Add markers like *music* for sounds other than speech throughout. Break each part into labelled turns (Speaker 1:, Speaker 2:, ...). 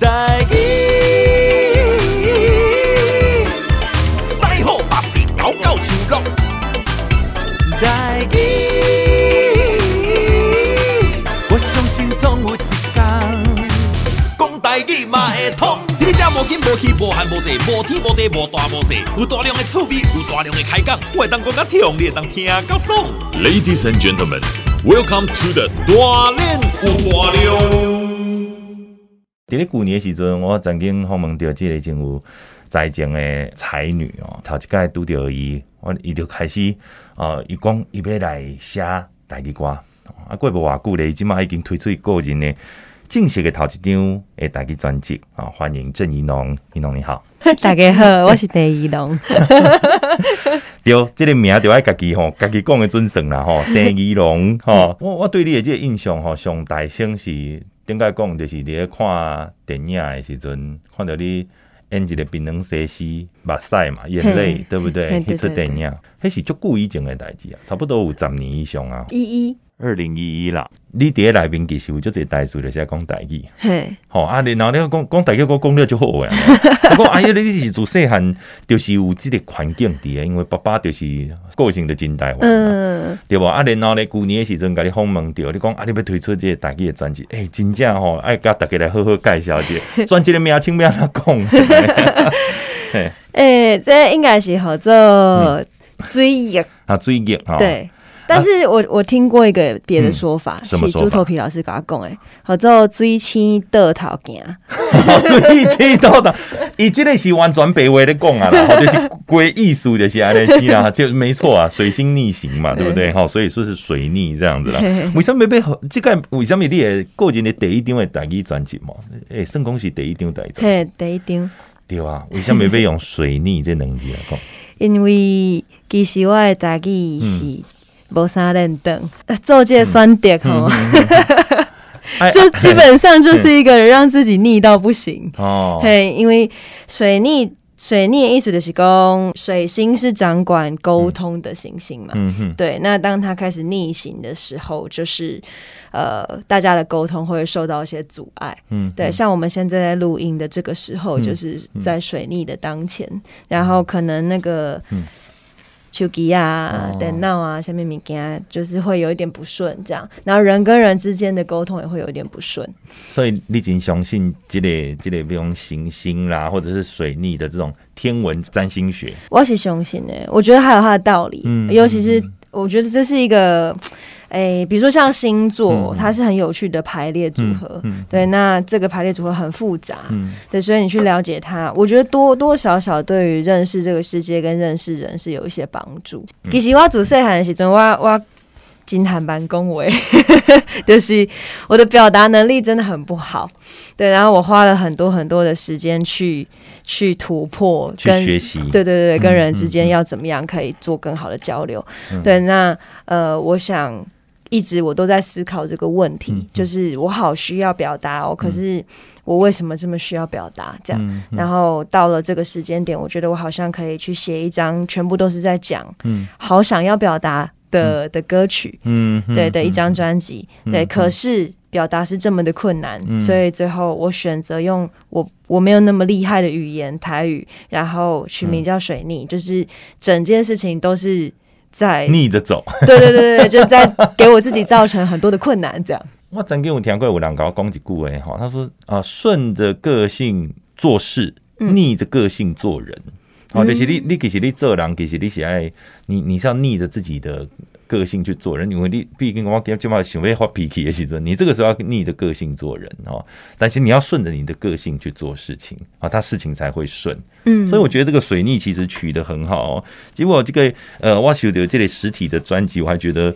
Speaker 1: 台语，
Speaker 2: 赛后把比高高手落。
Speaker 1: 台语，我相信总有一天，
Speaker 2: 讲台语嘛会通。你这无紧无气无寒无热无天无地无大无小，有大量的趣味，有大量的开讲，我会当讲甲痛，你会当听甲爽。Ladies and gentlemen, welcome to the 大练有大量。
Speaker 3: 伫咧旧年的时阵，我曾经访问到即个真有才情的才女哦，头一届拄着伊，我伊就开始哦，伊讲伊要来写台语歌，啊，过无偌久咧，伊即马已经推出个人的正式的头一张诶台语专辑啊，欢迎郑怡农，怡农你好，*laughs*
Speaker 4: 大家好，我是郑怡农，*laughs*
Speaker 3: 对，这个名就爱家己吼，*laughs* 家己讲的准算啦吼，郑怡农吼，我我对你的这个印象吼，上大声是。应该讲就是伫咧看电影诶时阵，看到你演一个槟榔西施目屎嘛，眼泪，对不对？迄出电影，迄是足久以前诶代志啊，差不多有十年以上啊。
Speaker 4: 一一。
Speaker 3: 二零一一啦，你伫个内面其实有足侪代志，就是讲代志。
Speaker 4: 嘿，
Speaker 3: 好啊，然后你讲讲代志，我讲了就好诶。*laughs* 我讲哎呀，你是自细汉就是有即个环境伫诶，因为爸爸就是个性的真台湾，嗯，对无？啊，然后咧旧年诶时阵，甲你访问到，你讲啊，你要推出即个代志诶专辑，诶、欸，真正吼，爱甲大家来好好介绍一下专辑诶名称，要安怎讲？
Speaker 4: 诶、*laughs* 欸，这应该是叫做追忆
Speaker 3: 啊，追忆吼，
Speaker 4: 对。但是我我听过一个别的说法，是猪头皮老师跟他讲诶，叫做水青倒头行，*laughs*
Speaker 3: 水青倒头，伊这个是完全白话的讲啊，然后就是归艺术就是安尼是啦，*laughs* 就没错啊，水星逆行嘛，对不对？好，所以说是水逆这样子啦。为什么被好？这个为什么你的个人的第一张的台语专辑嘛？诶，算讲是第一张台语，
Speaker 4: 嘿，第一张，
Speaker 3: 对啊，为什么要用水逆这两字来讲？*laughs*
Speaker 4: 因为其实我的台语是。无啥认等，做这酸点吼，*laughs* 就基本上就是一个让自己腻到不行哦。嘿，因为水逆，水逆意思就是讲水星是掌管沟通的行星嘛。嗯哼，对。那当它开始逆行的时候，就是呃，大家的沟通会受到一些阻碍。嗯，对。像我们现在在录音的这个时候，就是在水逆的当前，然后可能那个。手机啊，电脑啊，下面物件就是会有一点不顺，这样，然后人跟人之间的沟通也会有一点不顺。
Speaker 3: 所以你真相信这个这个比如行星啦，或者是水逆的这种天文占星学？
Speaker 4: 我是相信的，我觉得还有它的道理，嗯，尤其是我觉得这是一个。哎、欸，比如说像星座，它是很有趣的排列组合，对，那这个排列组合很复杂，嗯、对，所以你去了解它，我觉得多多少少对于认识这个世界跟认识人是有一些帮助。嗯、其实我做细汉的时阵，我我金坦白恭维，*laughs* 就是我的表达能力真的很不好，对，然后我花了很多很多的时间去去突破，跟
Speaker 3: 学习，
Speaker 4: 对对对，跟人之间要怎么样可以做更好的交流，嗯、对，那呃，我想。一直我都在思考这个问题，就是我好需要表达哦，嗯、可是我为什么这么需要表达？这样，然后到了这个时间点，我觉得我好像可以去写一张全部都是在讲，嗯，好想要表达的、嗯、的歌曲，嗯，对的一张专辑，嗯、对。可是表达是这么的困难，嗯、所以最后我选择用我我没有那么厉害的语言台语，然后取名叫水逆，嗯、就是整件事情都是。在
Speaker 3: 逆着走，*laughs*
Speaker 4: 对对对对，就在给我自己造成很多的困难，这样。
Speaker 3: 我曾经有听过有人跟我讲一句话，哈，他说啊，顺着个性做事，逆着个性做人。哦，就是你你其实你做人，其实你是爱你你是要逆着自己的个性去做人，因为你毕竟我今今嘛想要发脾气的时阵，你这个时候要逆着个性做人哦。但是你要顺着你的个性去做事情啊，他事情才会顺。嗯，所以我觉得这个水逆其实取得很好哦。结果这个呃，我收到这类实体的专辑，我还觉得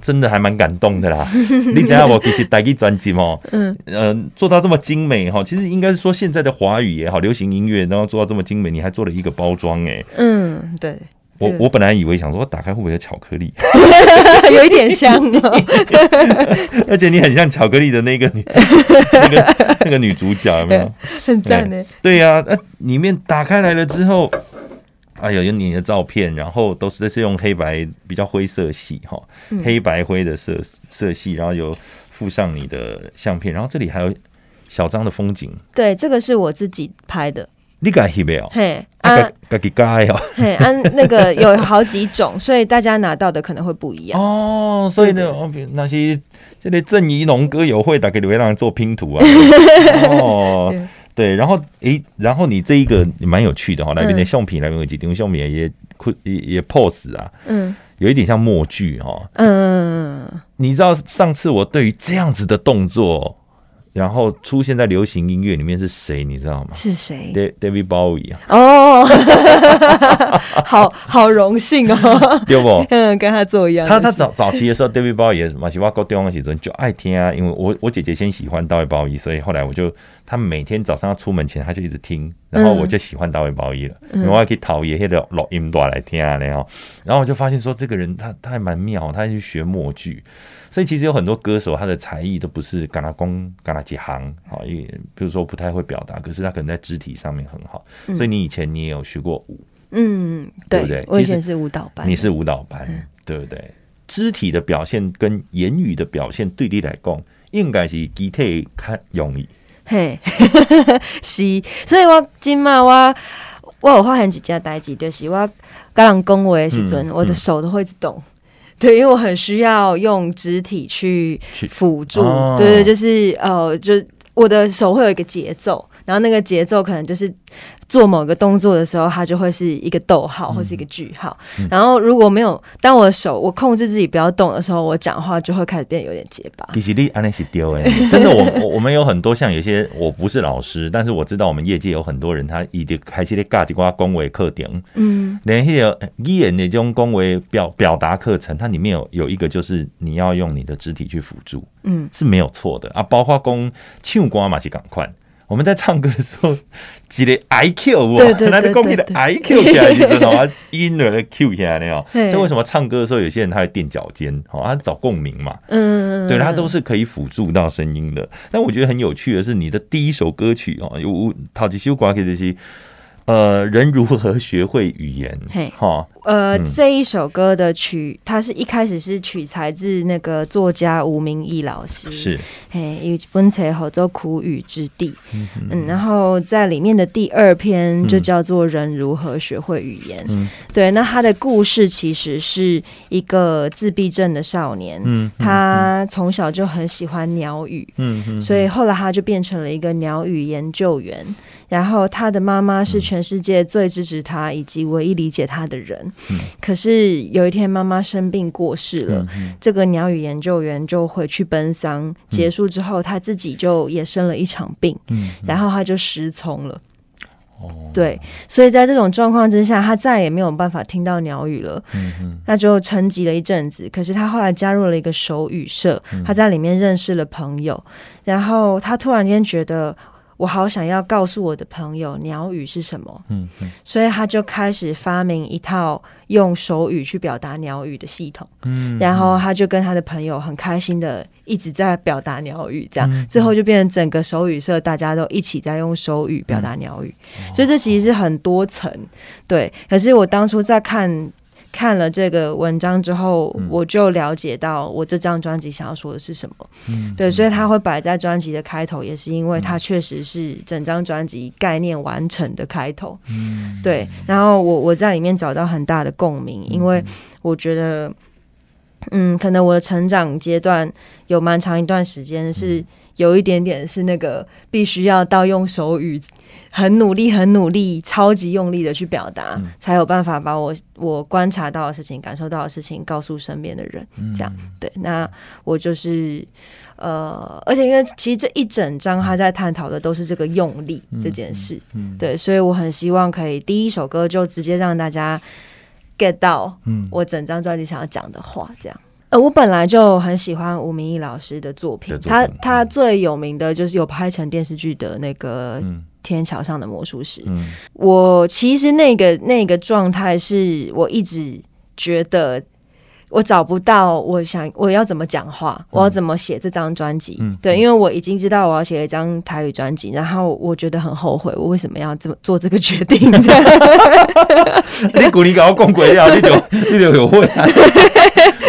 Speaker 3: 真的还蛮感动的啦。*laughs* 你知道我其实台语专辑哦，嗯呃，做到这么精美哈，其实应该是说现在的华语也好，流行音乐然后做到这么精美，你还做了一个包装哎。嗯，对。我我本来以为想说，我打开会不会有巧克力？*laughs*
Speaker 4: 有一点像哦，*laughs*
Speaker 3: 而且你很像巧克力的那个女，*laughs* 那个那个女主角有没有？
Speaker 4: 很赞呢。
Speaker 3: 对呀，那里面打开来了之后，哎呦，有你的照片，然后都是这是用黑白比较灰色系哈，黑白灰的色色系，然后有附上你的相片，然后这里还有小张的风景，
Speaker 4: 对，这个是我自己拍的。
Speaker 3: 你敢翕没有？
Speaker 4: 嘿，
Speaker 3: 啊，自己加哦。
Speaker 4: 嘿，啊，那个有好几种，所以大家拿到的可能会不一样。*laughs*
Speaker 3: 哦，所以呢，那些这类正义农歌友会，大概会让人做拼图啊。*laughs* 哦，对，然后诶，然后你这一个蛮有趣的哈，那边的相片，那边有几张相片也也也 pose 啊，嗯，有一点像默剧哈，嗯，你知道上次我对于这样子的动作。然后出现在流行音乐里面是谁？你知道吗？
Speaker 4: 是谁
Speaker 3: ？David Bowie 啊！
Speaker 4: 哦，*laughs* 好好荣幸哦，
Speaker 3: 对不？*laughs*
Speaker 4: 嗯，跟他做一样。
Speaker 3: 他他早早期的时候，David Bowie 也是嘛，喜欢高中的时候就爱听啊。因为我我姐姐先喜欢 David Bowie，所以后来我就他每天早上要出门前他就一直听，然后我就喜欢 David Bowie 了。嗯、因为可以讨厌那个录音带来听啊，然后然后我就发现说这个人他他还蛮妙，他还去学默剧。所以其实有很多歌手，他的才艺都不是干那功干那几行，好，也比如说不太会表达，可是他可能在肢体上面很好。嗯、所以你以前你也有学过舞，
Speaker 4: 嗯，对，对不对？我以前是舞蹈班，
Speaker 3: 你是舞蹈班，嗯、对不对？肢体的表现跟言语的表现对你来讲，应该是肢体较容易。嘿，*laughs*
Speaker 4: 是，所以我今嘛我我有发现一件代志，就是我跟人讲话的时阵，嗯、我的手都会动。对，因为我很需要用肢体去辅助，哦、对对，就是呃，就我的手会有一个节奏，然后那个节奏可能就是。做某个动作的时候，它就会是一个逗号或是一个句号。然后如果没有，当我的手我控制自己不要动的时候，我讲话就会开始变得有点结巴。其实你安尼是丢哎，*laughs*
Speaker 3: 真的，我我们有很多像有些我不是老师，但是我知道我们业界有很多人，他一直开始咧教一寡恭维课程，嗯，连那个语言那种恭维表表达课程，它里面有有一个就是你要用你的肢体去辅助，嗯，是没有错的。啊，包括讲唱歌嘛是赶快。我们在唱歌的时候，记得 I Q 我，*laughs* 那你讲起来 I Q 起来你知道吗音儿 Q 起来那样。*laughs* 所以为什么唱歌的时候，有些人他会垫脚尖，好，他找共鸣嘛。嗯，对，他都是可以辅助到声音的。但我觉得很有趣的是，你的第一首歌曲哦，有陶吉修瓜克这些。呃，人如何学会语言？嘿，哈，
Speaker 4: 呃，嗯、这一首歌的曲，它是一开始是取材自那个作家吴明益老师，
Speaker 3: 是，
Speaker 4: 嘿，一本册叫做《苦语之地》，嗯，嗯，然后在里面的第二篇就叫做《人如何学会语言》，嗯，对，那他的故事其实是一个自闭症的少年，嗯，他从小就很喜欢鸟语，嗯嗯，所以后来他就变成了一个鸟语研究员。然后他的妈妈是全世界最支持他以及唯一理解他的人。嗯、可是有一天妈妈生病过世了，这个鸟语研究员就回去奔丧。嗯、结束之后，他自己就也生了一场病，然后他就失聪了。哦，对，所以在这种状况之下，他再也没有办法听到鸟语了。那就沉寂了一阵子。可是他后来加入了一个手语社，嗯、他在里面认识了朋友，然后他突然间觉得。我好想要告诉我的朋友鸟语是什么，嗯，嗯，所以他就开始发明一套用手语去表达鸟语的系统，嗯，然后他就跟他的朋友很开心的一直在表达鸟语，这样，嗯，最后就变成整个手语社大家都一起在用手语表达鸟语，嗯，所以这其实是很多层，对。可是我当初在看。看了这个文章之后，嗯、我就了解到我这张专辑想要说的是什么。嗯，对，所以他会摆在专辑的开头，也是因为它确实是整张专辑概念完成的开头。嗯，对。然后我我在里面找到很大的共鸣，因为我觉得，嗯，可能我的成长阶段有蛮长一段时间是有一点点是那个必须要到用手语。很努力，很努力，超级用力的去表达，嗯、才有办法把我我观察到的事情、感受到的事情告诉身边的人。嗯、这样对，那我就是呃，而且因为其实这一整张他在探讨的都是这个用力这件事，对，所以我很希望可以第一首歌就直接让大家 get 到我整张专辑想要讲的话，这样。呃，我本来就很喜欢吴明义老师的作品，作品他他最有名的就是有拍成电视剧的那个。嗯天桥上的魔术师，嗯、我其实那个那个状态是我一直觉得我找不到，我想我要怎么讲话，嗯、我要怎么写这张专辑？嗯、对，因为我已经知道我要写一张台语专辑，然后我觉得很后悔，我为什么要这么做这个决定？*laughs* *laughs* 你鼓励搞我讲鬼啊，你就 *laughs* 你就有会。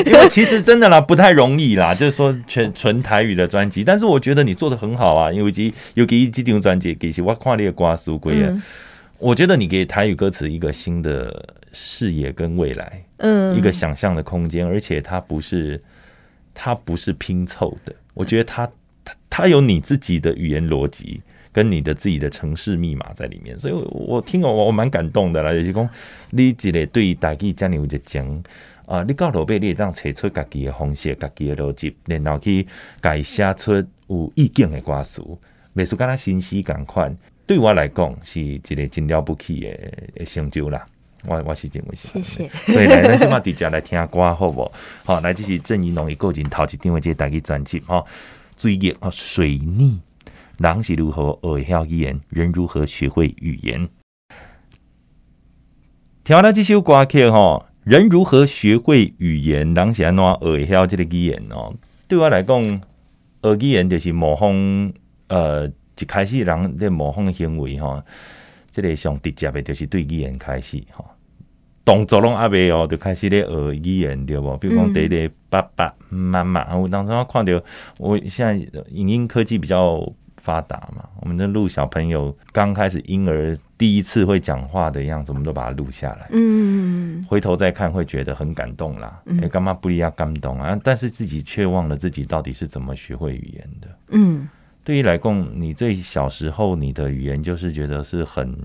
Speaker 3: 因为其实真的啦，不太容易啦，*laughs* 就是说全纯台语的专辑，但是我觉得你做的很好啊，因为其尤其这张专辑，其实我看你的歌词归啊，我觉得你给台语歌词一个新的视野跟未来，嗯，一个想象的空间，而且它不是它不是拼凑的，我觉得它它它有你自己的语言逻辑。跟你的自己的城市密码在里面，所以我我听我我蛮感动的啦。就是讲，你一个对大家这样有一讲啊，你到落尾你会当找出家己的方式、家己的逻辑，然后去改写出有意境的歌词，每次跟他信息感款，对我来讲是一个真了不起的成就啦。我我是这么想，谢谢。所以 *laughs* 来，咱今嘛底下来听歌好无好？好，来，这是郑怡农伊个人头一张的这个大家专辑吼，水逆啊，水逆。人是如何学会晓语言？人如何学会语言？听完了这首歌曲哈，人如何学会语言？人是安怎学会这个语言哦？对我来讲，学语言就是模仿。呃，一开始人咧模仿行为哈，这个上直接的，就是对语言开始哈，动作拢阿未哦，就开始咧学语言对无？比如讲，第一个、爸爸妈妈，我当时我看到，我现在影音科技比较。发达嘛，我们的录小朋友刚开始婴儿第一次会讲话的样子，我们都把它录下来。嗯，回头再看会觉得很感动啦。哎、嗯，干嘛不一样感动啊？但是自己却忘了自己到底是怎么学会语言的。嗯，对于来讲，你最小时候你的语言就是觉得是很，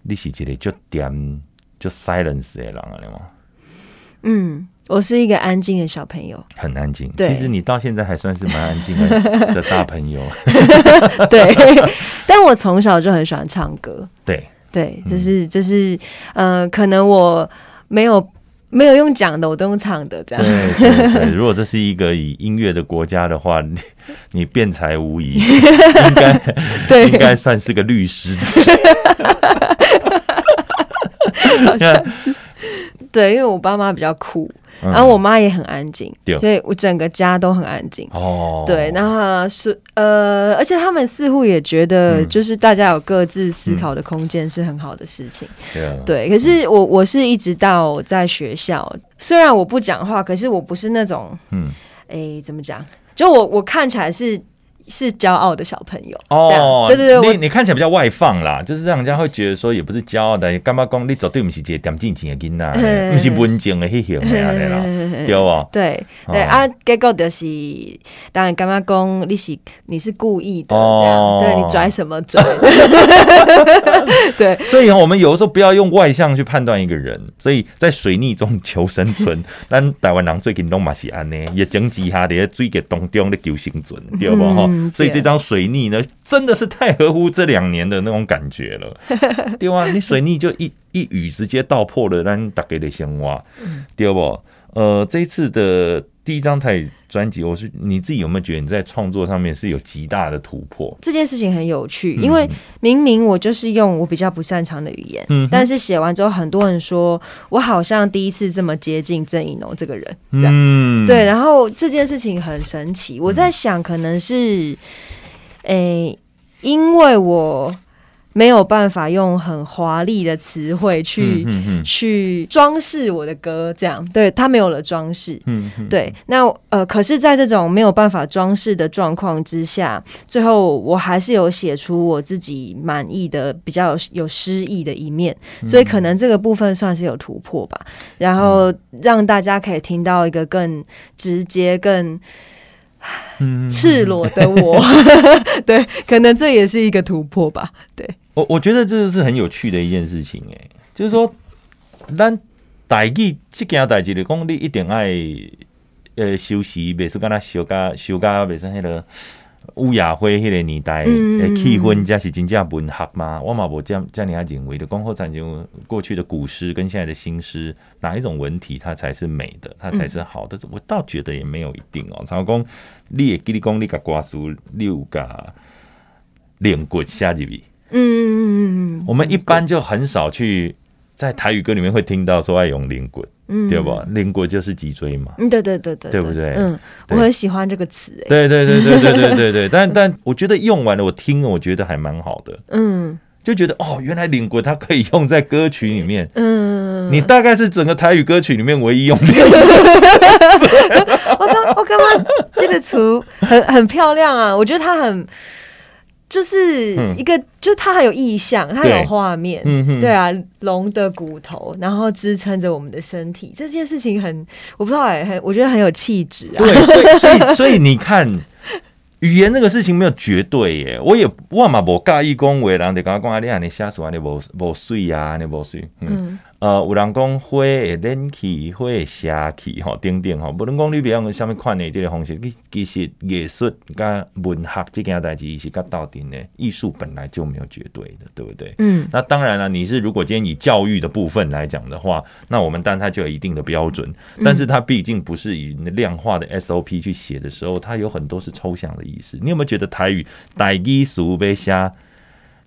Speaker 3: 你是觉得就点就 silence 的人啊，对吗？嗯。
Speaker 4: 我是一个安静的小朋友，
Speaker 3: 很安静。对，其实你到现在还算是蛮安静的 *laughs* 的大朋友。
Speaker 4: 对，但我从小就很喜欢唱歌。
Speaker 3: 对，
Speaker 4: 对，就是就是，嗯、呃，可能我没有没有用讲的，我都用唱的这样。
Speaker 3: 对，对，对，如果这是一个以音乐的国家的话，*laughs* 你你辩才无疑，应该 *laughs* 对，应该算是个律
Speaker 4: 师。对，因为我爸妈比较酷。然后我妈也很安静，嗯、所以我整个家都很安静。哦，对，然后是呃，而且他们似乎也觉得，就是大家有各自思考的空间是很好的事情。嗯、对，可是我我是一直到在学校，虽然我不讲话，可是我不是那种，嗯，哎，怎么讲？就我我看起来是。是骄傲的小朋友哦，对对对，
Speaker 3: 你你看起来比较外放啦，就是让人家会觉得说也不是骄傲的，干嘛讲你绝对不是一个点静静的囡仔，不是文静的那型的啦，对不？
Speaker 4: 对对啊，结果就是当然干嘛讲你是你是故意的，这样对你拽什么拽？*laughs* 对，
Speaker 3: 所以我们有的时候不要用外向去判断一个人，所以在水逆中求生存。*laughs* 咱台湾人最近拢嘛是安尼，也整几下在水逆当中的求生存，对不？哈。所以这张水逆呢，真的是太合乎这两年的那种感觉了，*laughs* 对吧？你水逆就一一语直接道破了咱大家的想法，对不？呃，这一次的第一张台专辑，我是你自己有没有觉得你在创作上面是有极大的突破？
Speaker 4: 这件事情很有趣，因为明明我就是用我比较不擅长的语言，嗯，但是写完之后，很多人说我好像第一次这么接近郑宜农这个人，这样，嗯，对。然后这件事情很神奇，我在想，可能是，诶、欸，因为我。没有办法用很华丽的词汇去、嗯、哼哼去装饰我的歌，这样对它没有了装饰。嗯，对。那呃，可是，在这种没有办法装饰的状况之下，最后我还是有写出我自己满意的、比较有有诗意的一面，所以可能这个部分算是有突破吧。然后让大家可以听到一个更直接、更赤裸的我。*laughs* 对，可能这也是一个突破吧。对。
Speaker 3: 我我觉得这是很有趣的一件事情，哎，就是说，咱代志这件代志的讲，你一定爱呃休息，别是跟他休假休假，别是那个乌雅辉那个年代的气氛，才是真正文学嘛。我嘛无这样这样认为的，讲好讲究过去的古诗跟现在的新诗，哪一种文体它才是美的，它才是好的？嗯、我倒觉得也没有一定哦。常讲你也给你讲，你个歌词，你有个练过写入去。嗯嗯嗯嗯，我们一般就很少去在台语歌里面会听到说爱用灵骨，嗯，对不？灵骨就是脊椎嘛，
Speaker 4: 嗯，对对对对，
Speaker 3: 对。不对？
Speaker 4: 嗯，我很喜欢这个词，哎，
Speaker 3: 对对对对对对对对，*laughs* 但但我觉得用完了，我听了，我觉得还蛮好的，嗯，就觉得哦，原来灵骨它可以用在歌曲里面，嗯，嗯，你大概是整个台语歌曲里面唯一用的。*laughs*
Speaker 4: 我刚我刚刚这个词很很漂亮啊，我觉得它很。就是一个，嗯、就它还有意象，它有画面，对，对啊，龙的骨头，然后支撑着我们的身体，这件事情很，我不知道哎，很，我觉得很有气质啊。
Speaker 3: 对，所以所以，所以你看，语言这个事情没有绝对耶，我也我嘛无介意讲话，人就刚刚讲啊，你啊，你写出来你无无水啊，你无水，嗯。嗯呃，有人讲花会冷气，花会邪气，吼，等等吼。无论讲你别用什么款的这个方式，其其实艺术跟文学这件代志是跟道德的艺术本来就没有绝对的，对不对？嗯。那当然了，你是如果今天以教育的部分来讲的话，那我们当然它就有一定的标准，但是它毕竟不是以量化的 SOP 去写的时候，它有很多是抽象的意思。你有没有觉得台语台语书被写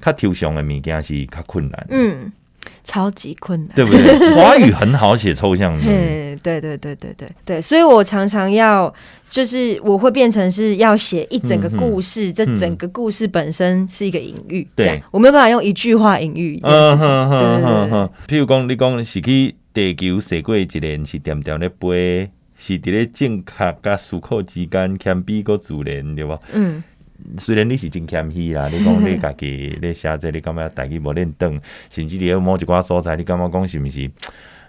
Speaker 3: 较抽象的物件是较困难？嗯。
Speaker 4: 超级困难，
Speaker 3: 对不对？*laughs* 华语很好写抽象的，
Speaker 4: 对对对对对对对，所以我常常要，就是我会变成是要写一整个故事，嗯、这整个故事本身是一个隐喻，对、嗯，我没有办法用一句话隐喻一件事情，对对对。
Speaker 3: 譬如讲，你讲是去地球写过一年，是点点的飞，是伫咧正确甲思考之间，谦卑个自然，对吧？嗯。虽然你是真谦虚啦，你讲你家己 *laughs* 咧写这，你感觉家己无练转，甚至你某一寡所在，你感觉讲是毋是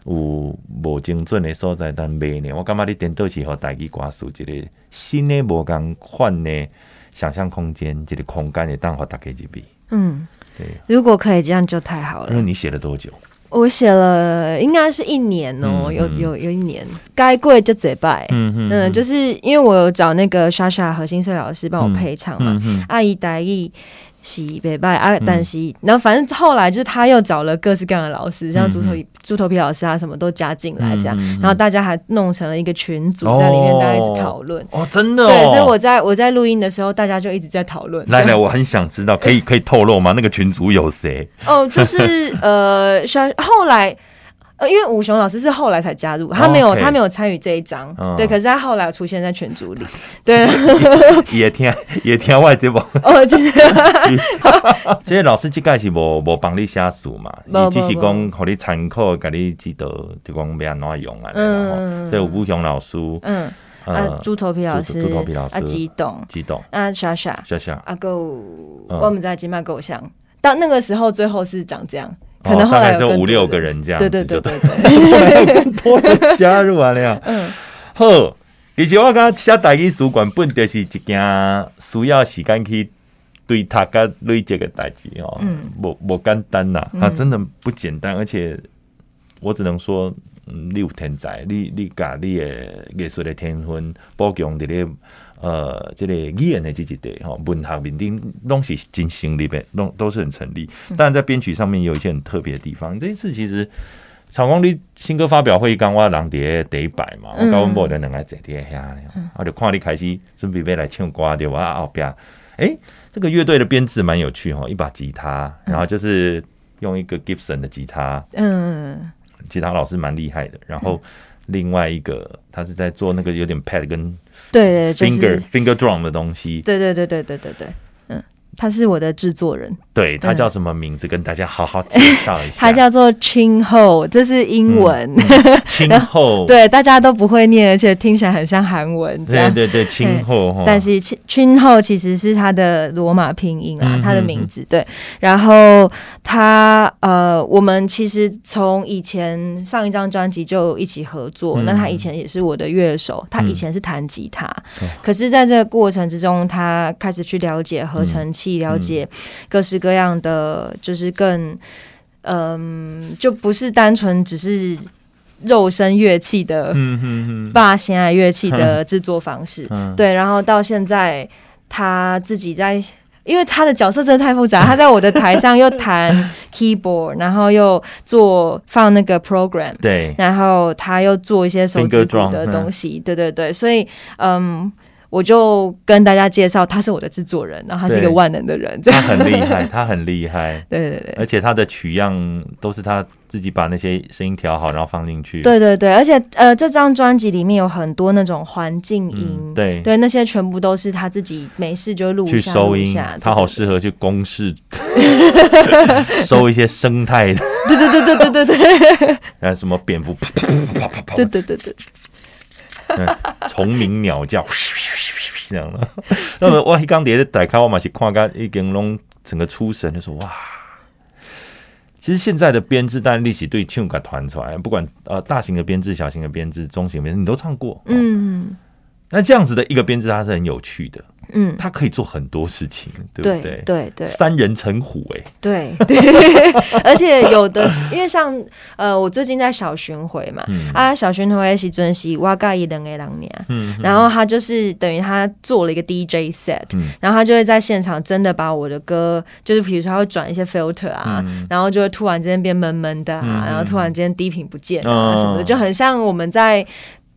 Speaker 3: 有无精准的所在？但未呢，我感觉你颠倒是互家己歌词一个新的无共款的想象空间，一个空间会当互大家入去。嗯，对，
Speaker 4: 如果可以这样就太好了。
Speaker 3: 因为你写了多久？
Speaker 4: 我写了，应该是一年哦、喔嗯，有有有一年，该跪就得拜。嗯嗯，嗯，就是因为我有找那个莎莎何心碎老师帮我配唱嘛，阿姨大意。是北拜啊，但是、嗯，然后反正后来就是他又找了各式各样的老师，嗯、像猪头猪头皮老师啊，什么都加进来这样、嗯，然后大家还弄成了一个群组，在里面大家一直讨论。
Speaker 3: 哦，真的、哦。
Speaker 4: 对，所以我在我在录音的时候，大家就一直在讨论。
Speaker 3: 来来，我很想知道，可以 *laughs* 可以透露吗？那个群组有谁？
Speaker 4: 哦，就是呃，后来。呃，因为武雄老师是后来才加入，他没有、oh, okay. 他没有参与这一章，oh. 对，可是他后来出现在群组里，对，*laughs*
Speaker 3: 也听也听外节目。*laughs*
Speaker 4: 哦，真的，*laughs*
Speaker 3: 这些老师这个是无无帮你写书嘛，你只是讲和你参考，给你指导，就讲要安怎用啊，嗯，所以武雄老师，嗯，
Speaker 4: 啊，猪头皮老师，
Speaker 3: 猪头皮老师，
Speaker 4: 啊，激动，
Speaker 3: 激动，
Speaker 4: 啊，莎莎，
Speaker 3: 莎莎，
Speaker 4: 啊，够，我们在金麦够像，到那个时候最后是长这样。可能后来
Speaker 3: 就五六个人这样，
Speaker 4: 对对对对对，
Speaker 3: 更多人加入完了。*laughs* *laughs* 嗯，好，其实我刚写台语书馆本就是一件需要时间去对他个累积的代志哦，嗯，不不简单呐，它真的不简单，而且我只能说，嗯，你有天才，你你把你的艺术的天分补强在咧。呃，这个语言的这几对哈，文学面顶拢是真成立的，拢都是很成立。但在编曲上面有一些很特别的地方。这一次其实草光你新歌发表会刚我人碟第一摆嘛，我高温波的两个在碟下，我就看你开始准备要来唱歌对吧？后边，哎，这个乐队的编制蛮有趣哈，一把吉他，然后就是用一个 Gibson 的吉他，嗯，吉他老师蛮厉害的。然后另外一个他是在做那个有点 pad 跟。对对，就是 finger finger drum 的东西。对对对对对对对，嗯，他是我的制作人。对，他叫什么名字？跟大家好好介绍一下。*laughs* 他叫做 Chin Ho，这是英文。Chin *laughs* Ho，对，大家都不会念，而且听起来很像韩文。对对对，Chin Ho。但是 Chin Ho 其实是他的罗马拼音啊，他的名字。对，然后他呃，我们其实从以前上一张专辑就一起合作。那他以前也是我的乐手，他以前是弹吉他。可是，在这个过程之中，他开始去了解合成器，了解各式各样的，就是更嗯，就不是单纯只是肉身乐器的，把弦乐乐器的制作方式。对，然后到现在他自己在。因为他的角色真的太复杂，他在我的台上又弹 *laughs* keyboard，然后又做放那个 program，对，然后他又做一些手指鼓的东西，对对对，所以嗯。
Speaker 4: 我就跟大家介绍，他是我的制作人，然后他是一个万能的人，
Speaker 3: 他很厉害，*laughs* 他很厉害，
Speaker 4: 对对对，
Speaker 3: 而且他的取样都是他自己把那些声音调好，然后放进去，
Speaker 4: 对对对，而且呃，这张专辑里面有很多那种环境音，
Speaker 3: 嗯、对。
Speaker 4: 对，那些全部都是他自己没事就录
Speaker 3: 去收音，他好适合去公示 *laughs* 收一些生态。的，
Speaker 4: 对对对对对对对，
Speaker 3: 啊，*laughs* 什么蝙蝠啪啪啪啪啪，
Speaker 4: 对对对对。
Speaker 3: 虫鸣鸟叫，这样的。那么我一刚点的打开，我嘛是看个一根龙整个出神，就说哇，其实现在的编制，但力气对唱歌团出来，不管呃大型的编制、小型的编制、中型编制，你都唱过。嗯，那这样子的一个编制，它是很有趣的。嗯，他可以做很多事情，对不对？
Speaker 4: 对？对，
Speaker 3: 三人成虎，哎，
Speaker 4: 对 *laughs* 对，*laughs* 而且有的是，因为像呃，我最近在小巡回嘛，嗯。啊，小巡回是尊是哇嘎一两个两年，嗯，然后他就是等于他做了一个 DJ set，然后他就会在现场真的把我的歌，就是比如说他会转一些 filter 啊，然后就会突然之间变闷闷的啊，然后突然间低频不见啊什么的，就很像我们在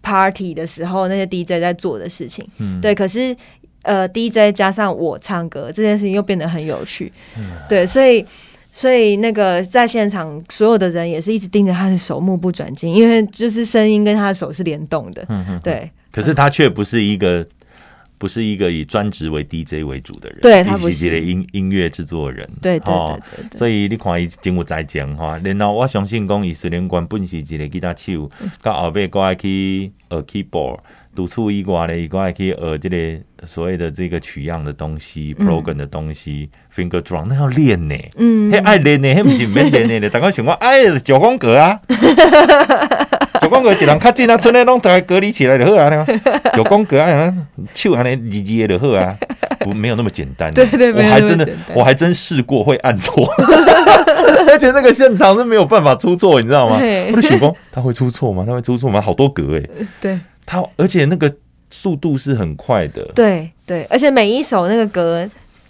Speaker 4: party 的时候那些 DJ 在做的事情，对，可是。呃，DJ 加上我唱歌这件事情又变得很有趣，嗯、对，所以所以那个在现场所有的人也是一直盯着他的手，目不转睛，因为就是声音跟他的手是联动的，对。可
Speaker 3: 是他却不是一个不是一个以专职为 DJ 为主的人，
Speaker 4: 对他不是。
Speaker 3: 音音乐制作人，
Speaker 4: 对对对，对，对，对，
Speaker 3: 所以你看伊真有才讲哈，然后我相信讲伊虽然原本是一个吉他手，到后边过来去学 keyboard。独处以外呢，伊个还可以学这个所谓的这个取样的东西、嗯、program 的东西、finger drum，那要练呢，嗯，嘿爱练呢，嘿不是免练的，*laughs* 大家想讲哎，九宫格啊，*laughs* 九宫格一人较近啊，村内拢大概隔离起来就好啊，九宫格啊，手安尼二二的就好啊，不没有那么简单，
Speaker 4: 对对，
Speaker 3: 我还真的我还真试过会按错，*laughs* 而且那个现场是没有办法出错，你知道吗？我的手工他会出错吗？他会出错吗？好多格哎，
Speaker 4: 对。
Speaker 3: 他而且那个速度是很快的，
Speaker 4: 对对，而且每一首那个歌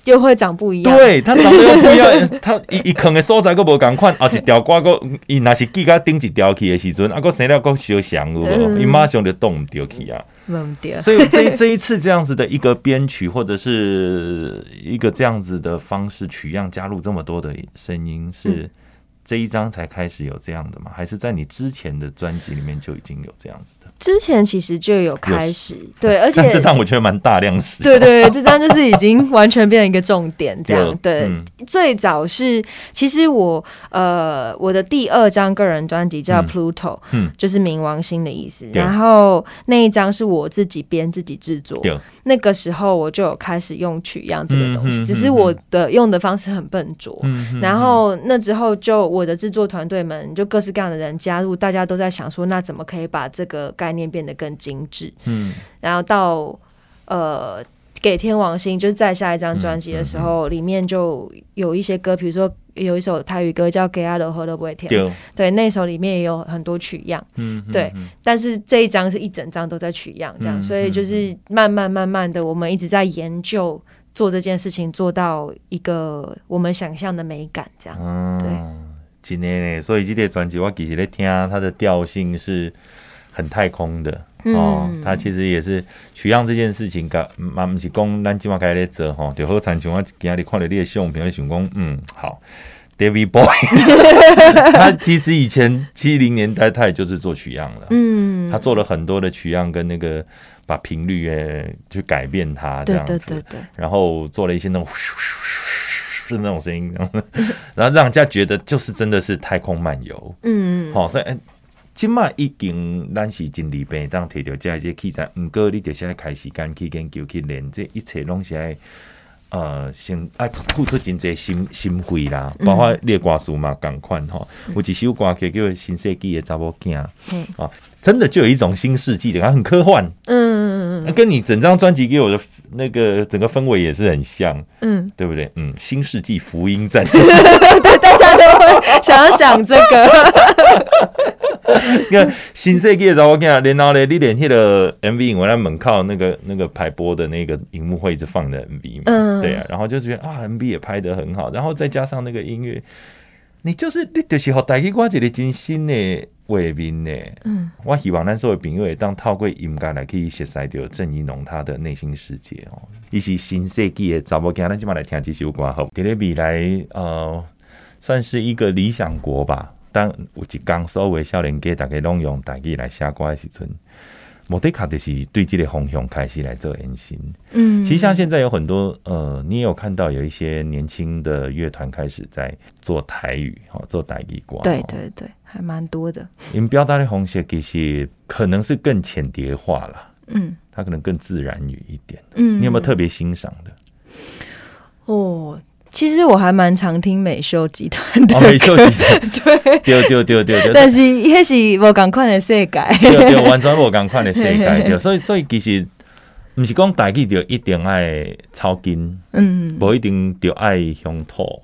Speaker 4: 又会长不一样，
Speaker 3: 对，它长得又不一样，它一一坑的所在个无共款，*laughs* 啊一条瓜个伊若是记甲顶一条去的时阵，啊个生了个小响，伊马上就动唔掉去啊，所以这 *laughs* 这一次这样子的一个编曲或者是一个这样子的方式取样加入这么多的声音是。嗯这一张才开始有这样的吗？还是在你之前的专辑里面就已经有这样子的？
Speaker 4: 之前其实就有开始，对，而且 *laughs*
Speaker 3: 这张我觉得蛮大量使。
Speaker 4: 对对对，这张就是已经完全变成一个重点，这样。对，嗯、最早是其实我呃我的第二张个人专辑叫 Pluto，嗯，就是冥王星的意思。嗯、然后那一张是我自己编自己制作，那个时候我就有开始用取样这个东西，嗯、只是我的用的方式很笨拙。嗯、然后那之后就。我的制作团队们就各式各样的人加入，大家都在想说，那怎么可以把这个概念变得更精致？嗯，然后到呃给天王星，就是在下一张专辑的时候，嗯嗯嗯、里面就有一些歌，比如说有一首台语歌叫《给阿罗喝都不会甜》，对，那首里面也有很多取样，嗯，嗯对。但是这一张是一整张都在取样，这样，嗯、所以就是慢慢慢慢的，我们一直在研究做这件事情，做到一个我们想象的美感，这样，嗯、对。
Speaker 3: 今天呢，所以这个专辑我其实在听，它的调性是很太空的、嗯、哦。他其实也是取样这件事情，噶嘛不是讲咱今晚开始做哈，就好像像我今日看到你的相片，想讲嗯好，David Boy，*laughs* 他其实以前七零年代他也就是做取样了，嗯，他做了很多的取样跟那个把频率诶去改变它这样子，对对对对，然后做了一些那种。是那种声音，*laughs* 然后让人家觉得就是真的是太空漫游。嗯，好，所以今麦已经咱是真利便当提到这些器材，毋过你就现在开时间去研究去练，这一切拢是爱呃先爱付出真侪心心血啦，包括列歌词嘛，共款吼。有一首歌叫《新世纪的查某囝》，啊，真的就有一种新世纪的，它很科幻。嗯，跟你整张专辑给我的。那个整个氛围也是很像，嗯，对不对？嗯，新世纪福音战士，*laughs*
Speaker 4: 对，大家都会想要讲
Speaker 3: 这个。*laughs* *laughs* 新世纪的我跟你讲，然后呢，你连那个 MV，我在门靠那个那个排播的那个荧幕会一直放的 MV 嘛，嗯，对啊，然后就觉得啊，MV 也拍得很好，然后再加上那个音乐，你就是你就是好带给我一个真心的画面呢。嗯，我希望咱所有朋友会当透过音乐来去熟悉到郑宜农他的内心世界哦。伊是新世纪的查某囝，咱今麦来听这首歌好。在未来，呃，算是一个理想国吧。当有一天所有少年家大家拢用台语来写歌的时阵，目的确就是对这个方向开始来做延伸。嗯，其实像现在有很多呃，你也有看到有一些年轻的乐团开始在做台语，哈，做台语歌。
Speaker 4: 对对对，还蛮多的。
Speaker 3: 因为表达的方式其实可能是更浅碟化了，嗯，它可能更自然语一点。嗯，你有没有特别欣赏的？
Speaker 4: 哦。其实我还蛮常听美秀集团的，
Speaker 3: 美秀集团。*laughs* 对，对对对对对，
Speaker 4: 但是那是无共款的世界，
Speaker 3: 对对，完全无共款的世界，对，*laughs* 所以所以其实不是讲台语就一定爱草根，嗯，不一定就爱乡土，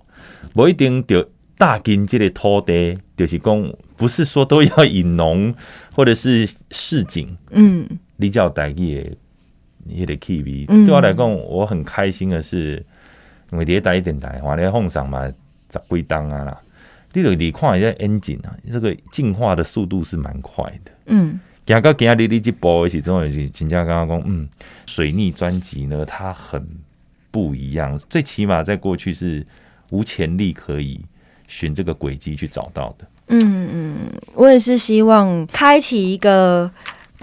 Speaker 3: 不一定就大根这个土地，就是讲不是说都要以农或者是市井，嗯，比较台语的那个气味，对我来讲，我很开心的是。因为第一台电台，话你放上嘛十几档啊啦，你就你看一下 engine 啊，这个进化的速度是蛮快的。嗯，行到今日你这播的时候，是真正刚刚讲，嗯，水逆专辑呢，它很不一样，最起码在过去是无潜力可以循这个轨迹去找到的。嗯
Speaker 4: 嗯，我也是希望开启一个。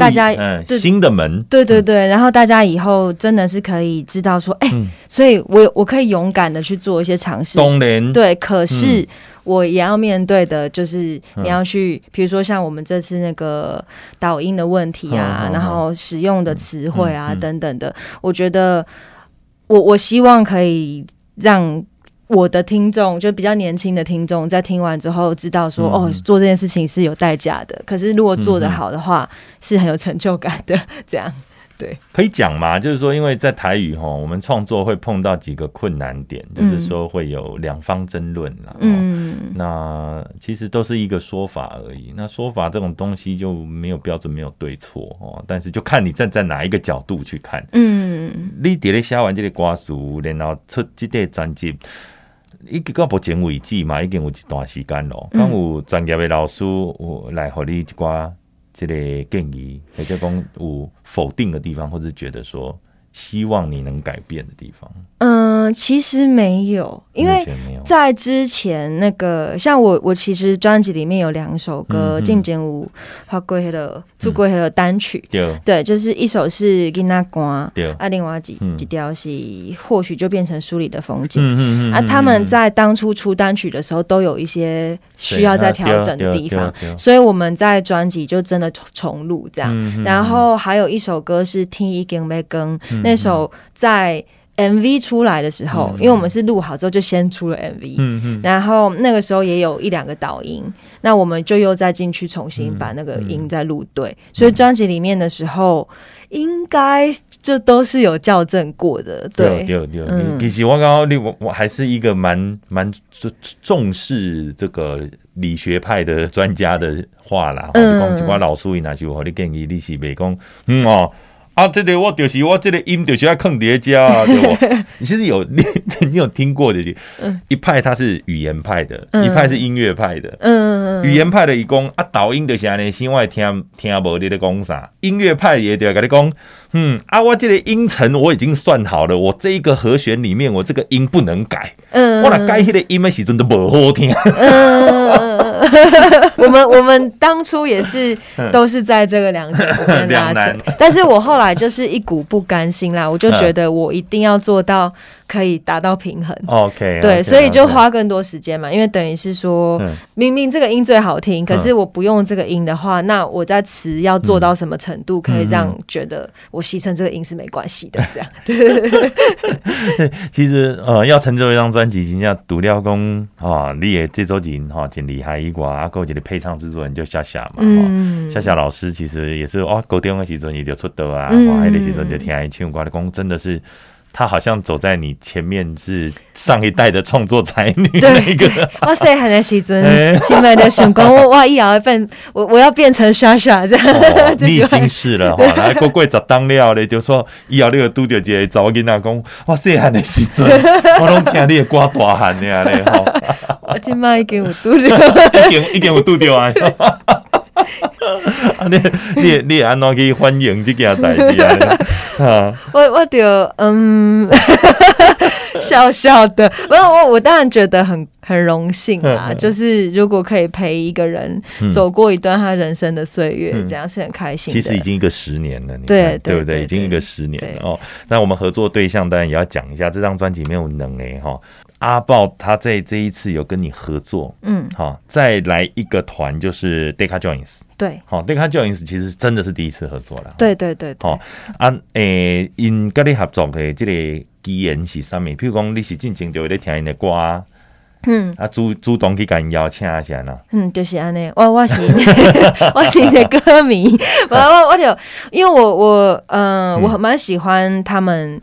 Speaker 4: 大家
Speaker 3: 嗯，新的门，
Speaker 4: 对对对，然后大家以后真的是可以知道说，哎，所以我我可以勇敢的去做一些尝试。
Speaker 3: 当然，
Speaker 4: 对，可是我也要面对的就是你要去，比如说像我们这次那个导音的问题啊，然后使用的词汇啊等等的，我觉得我我希望可以让。我的听众就比较年轻的听众，在听完之后知道说，哦，做这件事情是有代价的。可是如果做得好的话，是很有成就感的。*laughs* 这样，对，
Speaker 3: 可以讲嘛？就是说，因为在台语哈，我们创作会碰到几个困难点，就是说会有两方争论啦。嗯，那其实都是一个说法而已。那说法这种东西就没有标准，没有对错哦。但是就看你站在哪一个角度去看。嗯，你伫咧写完这个歌词，然后出这个专辑。已经到目前为止嘛，已经有一段时间咯。刚、嗯、有专业的老师有来给你一寡这个建议，或者讲有否定的地方，或者觉得说希望你能改变的地方。
Speaker 4: 嗯，其实没有，因为在之前那个像我，我其实专辑里面有两首歌，进前有发过的出过的单曲，对，就是一首是《囡仔歌》，啊，另外几几条是或许就变成书里的风景，嗯嗯嗯啊，他们在当初出单曲的时候都有一些需要再调整的地方，所以我们在专辑就真的重录这样，然后还有一首歌是《天已经要光》，那首在。MV 出来的时候，因为我们是录好之后就先出了 MV，嗯嗯，然后那个时候也有一两个导音，那我们就又再进去重新把那个音再录对，所以专辑里面的时候应该就都是有校正过的，对。对对。
Speaker 3: 其实我刚刚你我我还是一个蛮蛮重视这个理学派的专家的话啦，嗯，就讲老师伊那就和你建议你是别讲，嗯哦。啊，这个我就是我这个音就是要坑叠加啊，*laughs* 对不？你其实有你 *laughs* 你有听过的，一派他是语言派的，一派是音乐派的。嗯，语言派的一讲啊，抖音就是安尼，先外听听无你的讲啥。音乐派也得跟你讲，嗯啊，我这个音程我已经算好了，我这一个和弦里面我这个音不能改。嗯，我那改迄个音的时阵都不好听。嗯。*laughs*
Speaker 4: 我们我们当初也是 *laughs* 都是在这个两者之间拉扯，*laughs* 但是我后来就是一股不甘心啦，我就觉得我一定要做到。可以达到平衡
Speaker 3: ，OK，
Speaker 4: 对，所以就花更多时间嘛，因为等于是说，明明这个音最好听，可是我不用这个音的话，那我在词要做到什么程度，可以让觉得我牺牲这个音是没关系的，*laughs* 这样。对，*laughs*
Speaker 3: 其实呃，要成就一张专辑，真正独料工啊，你也这周人哈，挺厉害一挂，阿哥这里配唱制作人就夏夏嘛，夏夏老师其实也是哦，高中的时阵也就出道啊，哇，那时阵就听爱唱歌的工，真的是。他好像走在你前面，是上一代的创作才女那个。
Speaker 4: 我细汉的时阵，新买的想讲我哇以后要变，我我要变成莎莎这样。
Speaker 3: 哦、*laughs* 你已经是了哈，*laughs* 来过过十当了咧，就说以后你个拄着一个查某囡仔讲，我细汉的时阵，*laughs* 我拢听你的歌大汉的咧哈。
Speaker 4: 我今麦已经有拄着，
Speaker 3: 已经已经有拄着啊。*laughs* 啊，你你你安怎去欢迎这件代志啊？*laughs*
Speaker 4: 我我就嗯，*laughs* 笑笑的。我我我当然觉得很很荣幸啊，就是如果可以陪一个人走过一段他人生的岁月，这样是很开心。
Speaker 3: 其实已经一个十年了，你对对不对？已经一个十年了哦。那我们合作对象当然也要讲一下，这张专辑没有能诶哈。阿豹他在这一次有跟你合作，嗯，好，再来一个团就是 Deca Joins，
Speaker 4: 对，
Speaker 3: 好，Deca Joins 其实真的是第一次合作了，
Speaker 4: 对对对，
Speaker 3: 好，啊，诶，因跟你合作的这个机缘是啥物？譬如讲你是进前就会咧听因的歌，嗯，啊主主动去跟邀请一下呢，
Speaker 4: 嗯，就是安尼，我我是 *laughs* 我是你的歌迷，*laughs* 我我我就因为我我嗯，我很蛮喜欢他们。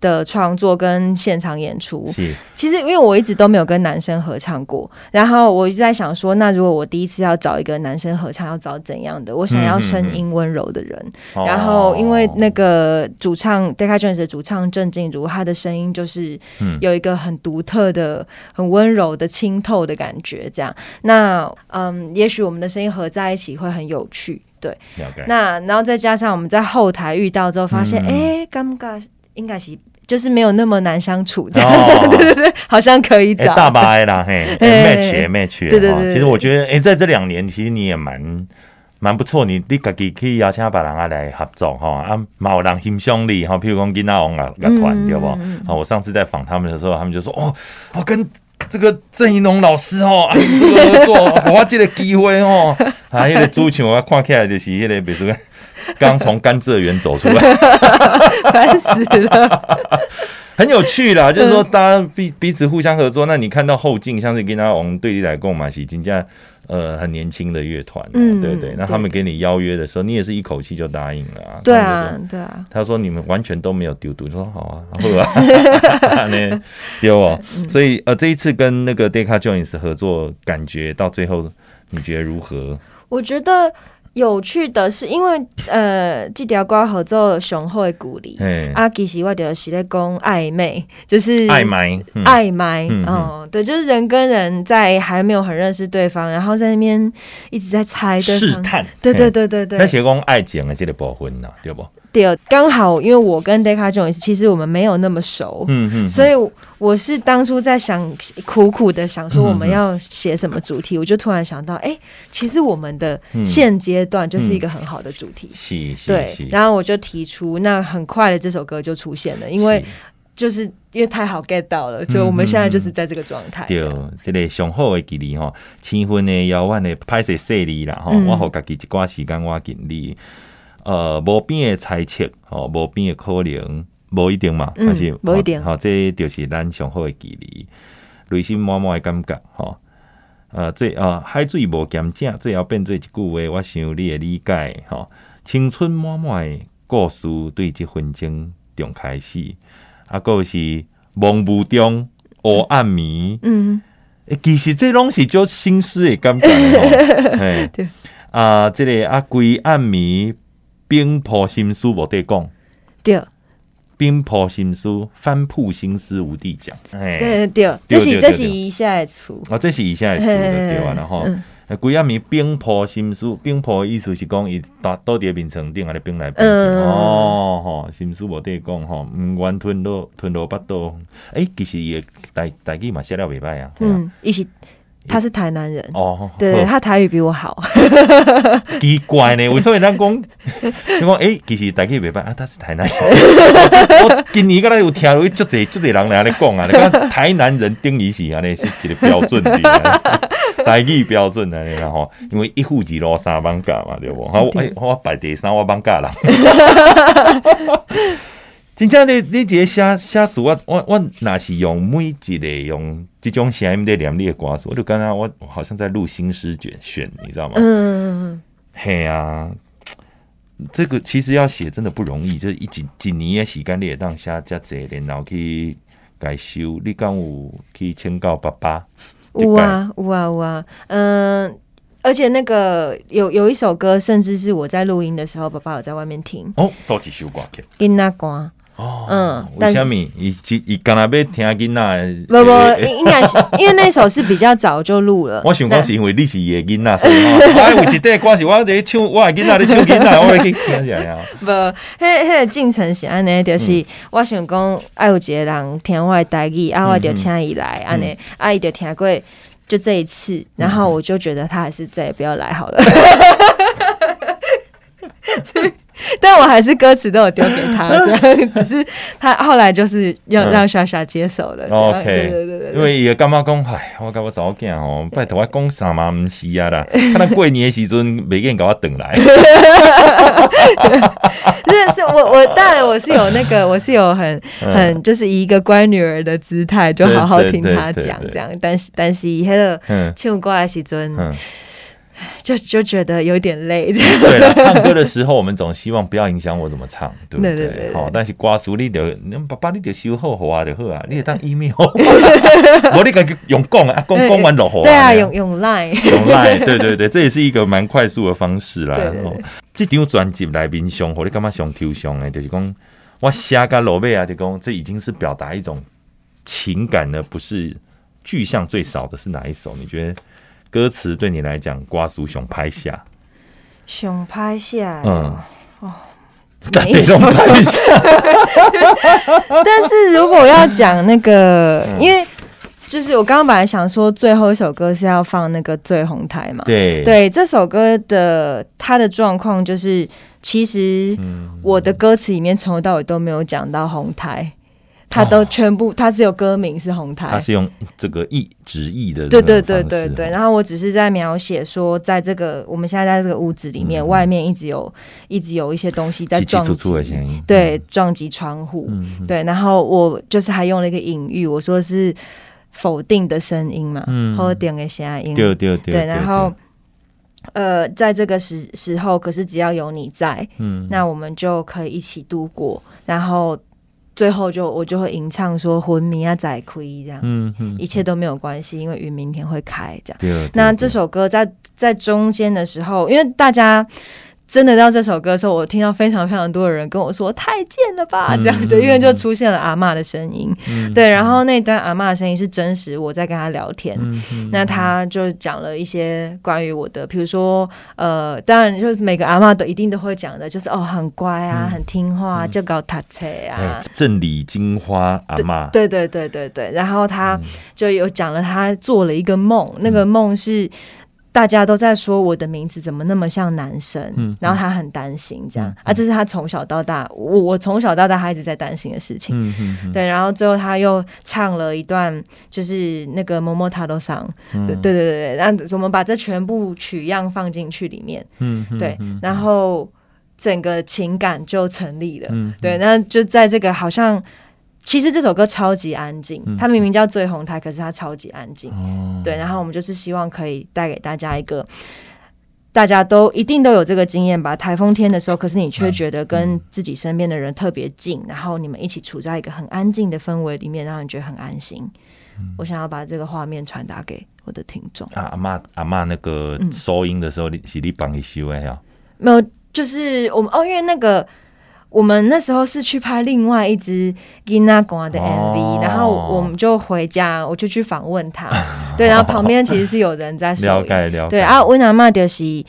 Speaker 4: 的创作跟现场演出，其实因为我一直都没有跟男生合唱过，然后我一直在想说，那如果我第一次要找一个男生合唱，要找怎样的？我想要声音温柔的人。嗯嗯嗯，然后因为那个主唱 Deca Joins 的主唱郑静茹，她的声音就是有一个很独特的、很温柔的、清透的感觉。这样，那嗯，也许我们的声音合在一起会很有趣。对，那然后再加上我们在后台遇到之后，发现哎，尴尬、嗯，应该是。就是没有那么难相处，这样、哦、*laughs* 对对对，好像可以找、欸、大
Speaker 3: 把啦，嘿，*laughs* match match，对对对。其实我觉得，哎、欸，在这两年，其实你也蛮蛮不错，你你自己可以邀请别人啊来合作哈，啊，有人欣赏你哈，譬如讲金娜王啊乐团，对不？啊，我上次在访他们的时候，他们就说，哦，我跟这个郑宜农老师哦，合作，我这个机会哦，啊，那个主唱我看起来就是那个，比如说。刚从甘蔗园走出来，*laughs*
Speaker 4: 烦死了，
Speaker 3: 很有趣啦。就是说，大家彼彼此互相合作。那你看到后劲，像是跟他我们对立来共嘛，喜金家呃很年轻的乐团，嗯，对对。那他们给你邀约的时候，你也是一口气就答应了啊？
Speaker 4: 对啊，对啊。
Speaker 3: 他说你们完全都没有丢毒，说好啊，好啊，那有哦。所以呃，这一次跟那个 Deca Joins 合作，感觉到最后你觉得如何？
Speaker 4: 我觉得。有趣的是，因为呃，这条歌合作雄厚的鼓励，嗯啊，其实我就是在讲暧昧，就是暧昧，暧昧嗯，对，就是人跟人在还没有很认识对方，然后在那边一直在猜对方，试探，对对对对对，
Speaker 3: 那写讲爱情的这个部分呢，对不？
Speaker 4: 对，刚好因为我跟 Deca Jones 其实我们没有那么熟，嗯嗯，所以我是当初在想，苦苦的想说我们要写什么主题，我就突然想到，哎，其实我们的现阶段就是一个很好的主题，是，对，然后我就提出，那很快的这首歌就出现了，因为就是因为太好 get 到了，就我们现在就是在这个状态。对，
Speaker 3: 这个上好的距离哈，青婚的遥远的拍摄势力啦哈，我和家己一寡时间我尽力。呃，无边的猜测，吼，无边的可能，无一定嘛，还是
Speaker 4: 无一定。
Speaker 3: 吼，这就是咱上好的距离，内心满满的感觉，吼。呃，这呃，海水无咸正，最后变做一句话，我想你会理解，吼。青春满满的故事，对这分钟中开始，啊，个是梦雾中黑暗暝，嗯，其实这拢是叫心思的感觉，吼。*laughs* 对。啊，这个啊，归暗暝。冰破心思无得讲，
Speaker 4: 对，
Speaker 3: 冰破心思，翻铺心思无地讲，
Speaker 4: 哎，对对对，这是这是以下的词，
Speaker 3: 哦，这是以下的词对啊，然后，规暗暝冰破心思，冰破意思是讲伊倒倒伫眠床顶，安尼冰来冰去，哦吼，心思无得讲吼，毋愿吞落吞落腹肚，诶，其实伊台台语嘛写了袂歹啊，
Speaker 4: 嗯，伊是。他是台南人哦，对，他台语比我好，*laughs*
Speaker 3: 奇怪呢，为什么他讲？*laughs* 你讲诶，其实台语袂歹啊，他是台南人。*laughs* 我今年刚才有听到，足侪足侪人来安尼讲啊，你讲台南人定义是安尼是一个标准的，台语标准的啦吼，因为一户二路三艋舺嘛，对不？好，诶，我排第三，我艋舺啦。真正你你这个写写词，我我我若是用每一个用这种声音在念你的歌词，我就感觉我好像在录新诗卷选，你知道吗？嗯，嘿啊，这个其实要写真的不容易，就是一几几年的时间你也当下加这点，然后去改修。你刚有去请教爸爸？
Speaker 4: 有啊有啊有啊，嗯，而且那个有有一首歌，甚至是我在录音的时候，爸爸有在外面听。
Speaker 3: 哦，多几首歌曲，
Speaker 4: 因那歌。
Speaker 3: 哦，嗯，为什么？伊伊刚才要听囡仔？
Speaker 4: 不不，应该是因为那首是比较早就录了。*laughs*
Speaker 3: 我想讲是因为你是伊的囡仔，所以我 *laughs* 有一段歌是我在唱，我的囡仔在唱囡仔，我会去听一下呀。*laughs*
Speaker 4: 不，迄迄个进程是安尼，就是我想讲，爱有一个人听我的台语，啊，我就请伊来，安尼，啊，伊就听过，就这一次，然后我就觉得他还是再也不要来好了。*laughs* 但我还是歌词都有丢给他，*laughs* 这样只是他后来就是要让莎莎接手了。
Speaker 3: OK，对对对，因为伊个感觉讲，唉，我甲我查某囝哦，拜托我讲啥嘛毋是啊啦，看到过年的时阵袂见甲我等来。
Speaker 4: 是是，我我当然我是有那个，我是有很很就是以一个乖女儿的姿态，就好好听他讲这样。但是但是伊迄个唱歌的时阵。*laughs* 就就觉得有点累。*laughs*
Speaker 3: 对了，唱歌的时候，我们总希望不要影响我怎么唱，对不对？好，但是歌词你得，爸爸你得修好好啊，就好啊，你得当 email，*laughs* 我你该用讲啊，讲讲完就好。
Speaker 4: 对啊，用用 line，
Speaker 3: 用 line，对对对，这也是一个蛮快速的方式啦。这张专辑里面上，我你干嘛上抽象的？就是讲我写个落尾啊，就讲这已经是表达一种情感的，不是具象最少的是哪一首？你觉得？歌词对你来讲，瓜叔熊拍下，
Speaker 4: 熊拍下，嗯，哦，
Speaker 3: 没。*laughs*
Speaker 4: 但是如果要讲那个，嗯、因为就是我刚刚本来想说，最后一首歌是要放那个醉红台嘛，
Speaker 3: 对，
Speaker 4: 对，这首歌的它的状况就是，其实我的歌词里面从头到尾都没有讲到红台。他都全部，他只有歌名是红台，
Speaker 3: 他是用这个意直译的，
Speaker 4: 对对对对对。然后我只是在描写说，在这个我们现在在这个屋子里面，外面一直有一直有一些东西在撞击，对，撞击窗户，对。然后我就是还用了一个隐喻，我说是否定的声音嘛，否定的声音，
Speaker 3: 对对对。
Speaker 4: 然后呃，在这个时时候，可是只要有你在，嗯，那我们就可以一起度过，然后。最后就我就会吟唱说昏迷啊仔亏这样，嗯嗯，一切都没有关系，因为云明天会开这样。那这首歌在在中间的时候，因为大家。真的到这首歌的时候，我听到非常非常多的人跟我说太贱了吧，这样。的，因为就出现了阿嬷的声音，对，然后那段阿嬷的声音是真实，我在跟他聊天，那他就讲了一些关于我的，比如说，呃，当然就是每个阿嬷都一定都会讲的，就是哦，很乖啊，很听话，就搞塔车啊，
Speaker 3: 镇里金花阿嬷，
Speaker 4: 对对对对对，然后他就有讲了，他做了一个梦，那个梦是。大家都在说我的名字怎么那么像男生，嗯、然后他很担心这样、嗯、啊，这是他从小到大，我我从小到大他一直在担心的事情。嗯嗯嗯、对，然后最后他又唱了一段，就是那个《某某塔罗桑》，对对对对，然后我们把这全部取样放进去里面，嗯嗯、对，然后整个情感就成立了。嗯、对，那就在这个好像。其实这首歌超级安静，它明明叫最红台，可是它超级安静。嗯、对，然后我们就是希望可以带给大家一个，大家都一定都有这个经验吧？台风天的时候，可是你却觉得跟自己身边的人特别近，嗯、然后你们一起处在一个很安静的氛围里面，让你觉得很安心。嗯、我想要把这个画面传达给我的听众。
Speaker 3: 啊，阿妈阿妈那个收音的时候，你是你帮你修的呀？
Speaker 4: 没有，就是我们哦，因为那个。我们那时候是去拍另外一支囡仔歌的 MV，、哦、然后我们就回家，我就去访问他，*laughs* 对，然后旁边其实是有人在收，了解了解，对啊，温阿妈就是。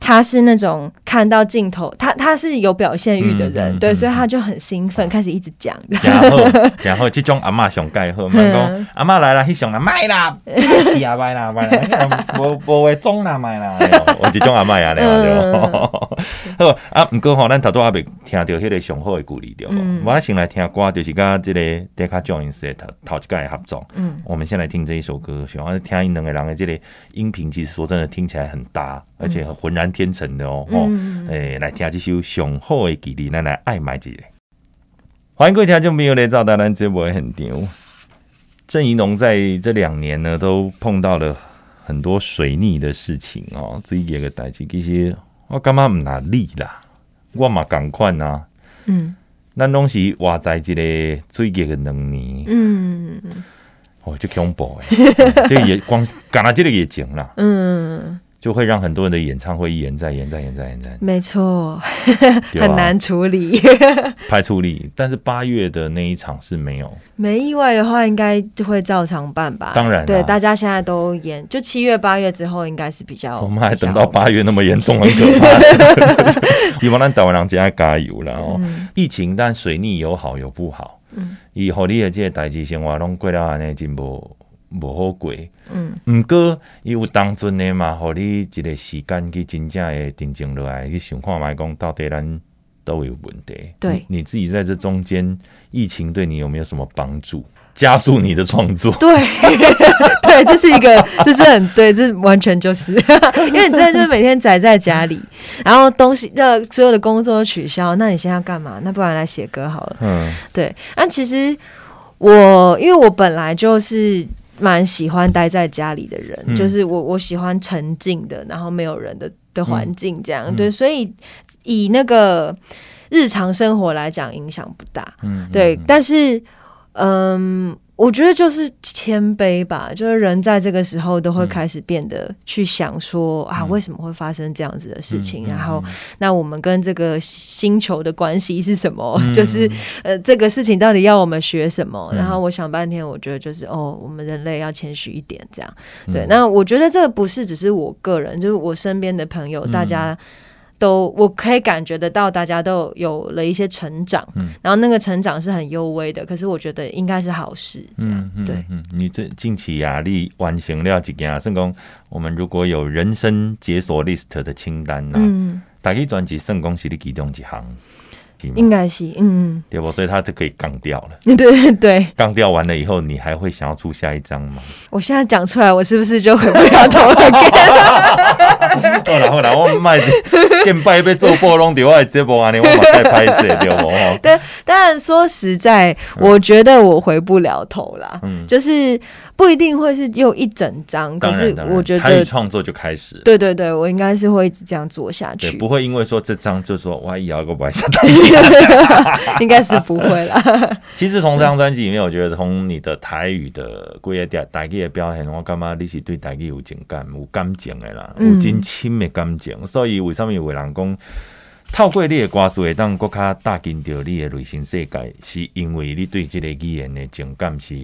Speaker 4: 他是那种看到镜头，他他是有表现欲的人，对，所以他就很兴奋，开始一直讲。
Speaker 3: 然后，然后这种阿嬷上盖好，*laughs* 妈讲阿嬷来了，去上来卖啦，*laughs* 是啊，卖啦，卖啦，无无话装啦，卖啦。我这种阿嬷呀，对 *laughs* 好啊，不过吼，咱头拄阿未听到迄个上好的鼓励对不？我先来听歌，就是跟这个 Decca Joins 头头一届合作。嗯，我们先来听这一首歌，喜欢听因两个人的这个音频，其实说真的听起来很搭，而且很浑然。天成的哦，哦，诶，来听这首上好的距离，咱来爱买一个。欢迎各位听众朋友来到咱这节目现场。郑怡农在这两年呢，都碰到了很多水逆的事情哦。这一个代志，其实我感觉唔哪力啦，我嘛同款呐。嗯，咱拢是活在这个最近的两年。嗯，哦，就恐怖诶，*laughs* 这也光讲到这个也讲啦。嗯。就会让很多人的演唱会一延再延再延再延再。
Speaker 4: 没错，很难处理，
Speaker 3: 排处理。但是八月的那一场是没有，
Speaker 4: 没意外的话，应该就会照常办吧？
Speaker 3: 当然，
Speaker 4: 对，大家现在都延，就七月八月之后应该是比较。
Speaker 3: 我们还等到八月那么严重，很可怕。希望咱台湾人加加油了哦。疫情但水逆有好有不好，嗯，以后你的这个代志生活拢过了安尼真无。无好过，嗯，毋过伊有当阵的嘛，互你一个时间去真正的定静落来，去想看觅讲到底咱都有问题。
Speaker 4: 对
Speaker 3: 你，你自己在这中间，疫情对你有没有什么帮助？加速你的创作？
Speaker 4: 对，*laughs* 对，这是一个，这是很对，这完全就是，*laughs* 因为你真的就是每天宅在家里，然后东西，呃，所有的工作都取消，那你现在要干嘛？那不然来写歌好了。嗯，对。那其实我，因为我本来就是。蛮喜欢待在家里的人，嗯、就是我我喜欢沉静的，然后没有人的的环境，这样、嗯、对，所以以那个日常生活来讲，影响不大，嗯，对，嗯、但是嗯。我觉得就是谦卑吧，就是人在这个时候都会开始变得去想说、嗯、啊，为什么会发生这样子的事情？嗯、然后，那我们跟这个星球的关系是什么？嗯、就是呃，这个事情到底要我们学什么？嗯、然后我想半天，我觉得就是哦，我们人类要谦虚一点，这样。对，嗯、那我觉得这个不是只是我个人，就是我身边的朋友，大家。都我可以感觉得到，大家都有了一些成长，嗯，然后那个成长是很幽微的，可是我觉得应该是好事，嗯，对，嗯，
Speaker 3: 你这近期压力完成了几件啊？圣公，我们如果有人生解锁 list 的清单呢，嗯，打开专辑圣公是你其中几行。
Speaker 4: 应该是，嗯，
Speaker 3: 对不？所以他就可以杠掉了。*laughs*
Speaker 4: 对对对，
Speaker 3: 杠掉完了以后，你还会想要出下一张吗？
Speaker 4: 我现在讲出来，我是不是就回不了头了？*laughs*
Speaker 3: 好了好了，我卖见拜被做波浪的话，这波啊，你我马上拍摄对不？*laughs*
Speaker 4: 对，但说实在，我觉得我回不了头了。嗯，就是。不一定会是用一整张，可是我觉得
Speaker 3: 创作就开始。
Speaker 4: 对对对，我应该是会一直这样做下去，
Speaker 3: 不会因为说这张就说哇，以后个不会下
Speaker 4: 应该是不会啦。*laughs*
Speaker 3: 其实从这张专辑里面，我觉得从你的台语的贵一点台语的表现，我感觉你是对台语有情感、有感情的啦，有真亲的感情。嗯、所以为什么有人讲透过你的歌词会当更加打进到你的内心世界，是因为你对这个语言的情感是。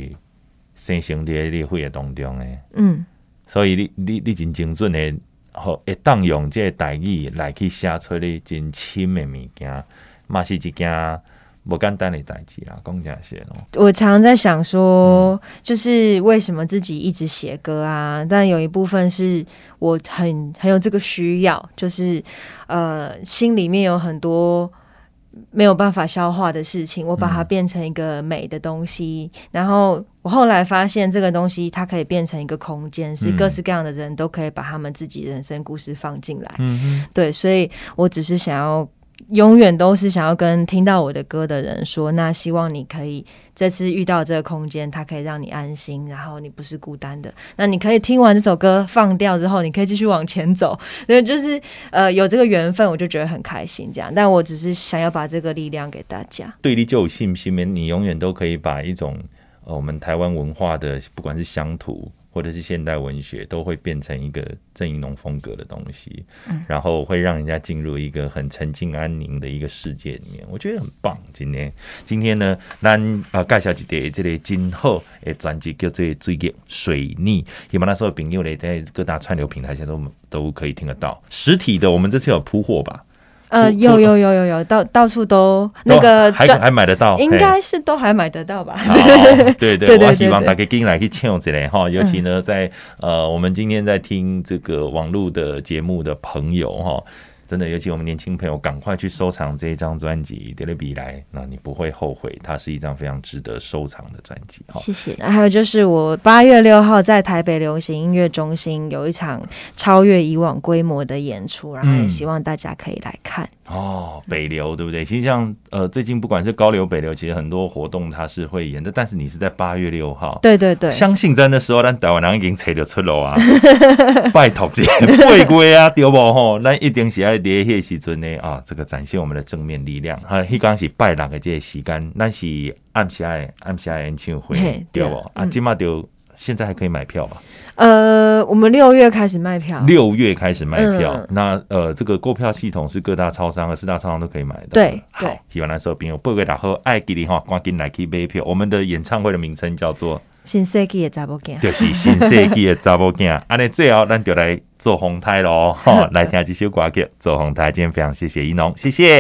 Speaker 3: 生成伫你会的当中诶，嗯，所以你你你真精准诶，好会当用这个代语来去写出你真亲的物件，嘛是一件不简单的代志啦。讲这些咯，
Speaker 4: 我常常在想说，嗯、就是为什么自己一直写歌啊？但有一部分是我很很有这个需要，就是呃，心里面有很多。没有办法消化的事情，我把它变成一个美的东西。嗯、然后我后来发现，这个东西它可以变成一个空间，是各式各样的人都可以把他们自己人生故事放进来。嗯哼对，所以我只是想要。永远都是想要跟听到我的歌的人说，那希望你可以这次遇到这个空间，它可以让你安心，然后你不是孤单的。那你可以听完这首歌放掉之后，你可以继续往前走。所以就是呃有这个缘分，我就觉得很开心。这样，但我只是想要把这个力量给大家。
Speaker 3: 对你就有信心，你永远都可以把一种呃我们台湾文化的，不管是乡土。或者是现代文学都会变成一个郑宜农风格的东西，嗯、然后会让人家进入一个很沉静安宁的一个世界里面，我觉得很棒。今天今天呢，咱啊介绍一个这个今后诶专辑，叫做《水逆水逆》，希望那时候朋友嘞在各大串流平台现在都都可以听得到。实体的，我们这次有铺货吧？
Speaker 4: 呃，有有有有有，到到处都那个
Speaker 3: 还还买得到，
Speaker 4: 应该是都还买得到吧？
Speaker 3: 对对 *laughs* 对，我希望大家进来去抢这类哈，尤其呢，在呃，我们今天在听这个网络的节目的朋友哈。真的，尤其我们年轻朋友，赶快去收藏这一张专辑《德勒比来》，那你不会后悔，它是一张非常值得收藏的专辑。
Speaker 4: 谢谢。还有就是，我八月六号在台北流行音乐中心有一场超越以往规模的演出，然后也希望大家可以来看。
Speaker 3: 嗯、哦，北流对不对？其实像呃，最近不管是高流、北流，其实很多活动它是会演的，但是你是在八月六号。
Speaker 4: 对对对。
Speaker 3: 相信在那时候，咱台湾人已经吹得出来啊！拜托姐，*laughs* 贵贵啊，对不吼？咱一定是爱。在迄时阵呢啊，这个展现我们的正面力量。哈，迄刚是拜六的这个时间，那是暗下的暗下的演唱会，对不？啊，今嘛就现在还可以买票吧？
Speaker 4: 呃，我们六月开始卖票，
Speaker 3: 六月开始卖票。
Speaker 4: 嗯、
Speaker 3: 那呃，这个购票系统是各大超商和四大超商都可以买的。
Speaker 4: 对，
Speaker 3: 好，喜欢来收兵，不会打后爱给你哈，赶紧来去买票。我们的演唱会的名称叫做《
Speaker 4: 新世纪的查某囝》，
Speaker 3: 就是新世纪的查某囝。*laughs* 安尼最后咱就来做红台咯，吼，*laughs* 来听这首歌曲做红台。今天非常谢谢一农，谢谢。